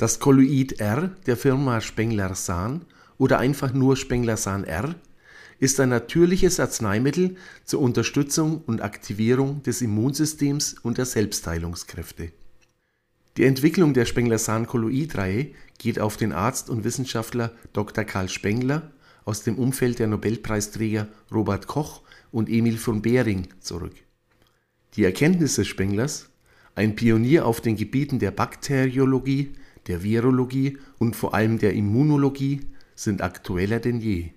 Das Kolloid R der Firma Spengler-Sahn oder einfach nur Spengler-Sahn R ist ein natürliches Arzneimittel zur Unterstützung und Aktivierung des Immunsystems und der Selbstheilungskräfte. Die Entwicklung der Spengler-Sahn-Kolloid-Reihe geht auf den Arzt und Wissenschaftler Dr. Karl Spengler aus dem Umfeld der Nobelpreisträger Robert Koch und Emil von Behring zurück. Die Erkenntnisse Spenglers, ein Pionier auf den Gebieten der Bakteriologie, der Virologie und vor allem der Immunologie, sind aktueller denn je.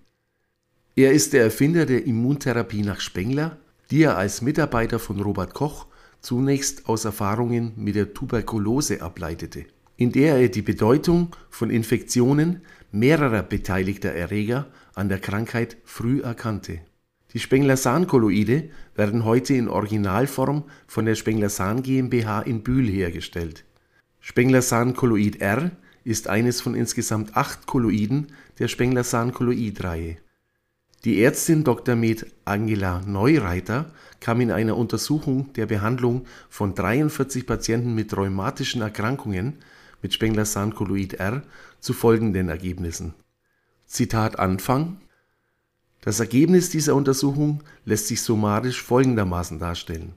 Er ist der Erfinder der Immuntherapie nach Spengler, die er als Mitarbeiter von Robert Koch zunächst aus Erfahrungen mit der Tuberkulose ableitete, in der er die Bedeutung von Infektionen mehrerer beteiligter Erreger an der Krankheit früh erkannte. Die Spengler-Sahn-Kolloide werden heute in Originalform von der Spengler-Sahn GmbH in Bühl hergestellt. Spengler-Sahn-Kolloid R ist eines von insgesamt acht Kolloiden der Spengler-Sahn-Kolloid-Reihe. Die Ärztin Dr. med. Angela Neureiter kam in einer Untersuchung der Behandlung von 43 Patienten mit rheumatischen Erkrankungen mit Spengler-Sahn-Kolloid R zu folgenden Ergebnissen. Zitat Anfang Das Ergebnis dieser Untersuchung lässt sich summarisch folgendermaßen darstellen: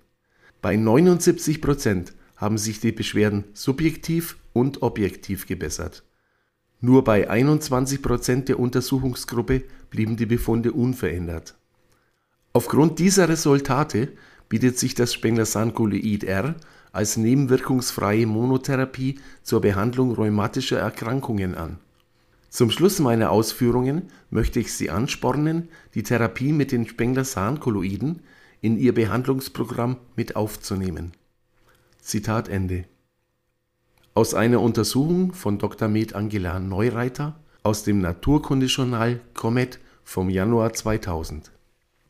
Bei 79 Prozent haben sich die Beschwerden subjektiv und objektiv gebessert. Nur bei 21 Prozent der Untersuchungsgruppe blieben die Befunde unverändert. Aufgrund dieser Resultate bietet sich das Spengler-Sahn-Kolloid R als nebenwirkungsfreie Monotherapie zur Behandlung rheumatischer Erkrankungen an. Zum Schluss meiner Ausführungen möchte ich Sie anspornen, die Therapie mit den Spengler-Sahn-Kolloiden in Ihr Behandlungsprogramm mit aufzunehmen. Zitat Ende. Aus einer Untersuchung von Dr. med. Angela Neureiter aus dem Naturkundejournal Comet vom Januar 2000.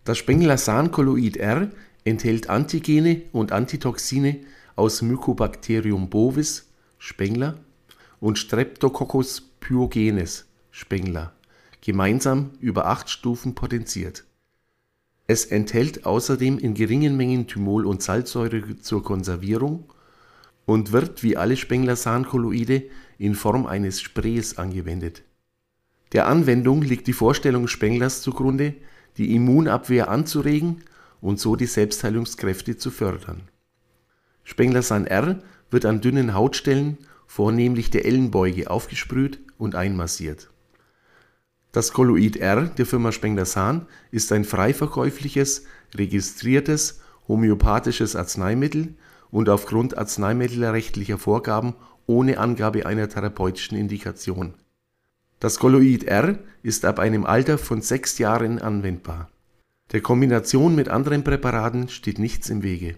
Das Spengler-Sahn-Kolloid R enthält Antigene und Antitoxine aus Mycobacterium bovis (Spengler) und Streptococcus pyogenes (Spengler), gemeinsam über acht Stufen potenziert. Es enthält außerdem in geringen Mengen Thymol und Salzsäure zur Konservierung und wird wie alle Spengler-Sahn-Kolloide in Form eines Sprays angewendet. Der Anwendung liegt die Vorstellung Spenglers zugrunde, die Immunabwehr anzuregen und so die Selbstheilungskräfte zu fördern. Spengler-Sahn R wird an dünnen Hautstellen vornehmlich der Ellenbeuge aufgesprüht und einmassiert. Das Kolloid R der Firma Spengler-Sahn ist ein frei verkäufliches, registriertes homöopathisches Arzneimittel und aufgrund arzneimittelrechtlicher Vorgaben ohne Angabe einer therapeutischen Indikation. Das Kolloid R ist ab einem Alter von sechs Jahren anwendbar. Der Kombination mit anderen Präparaten steht nichts im Wege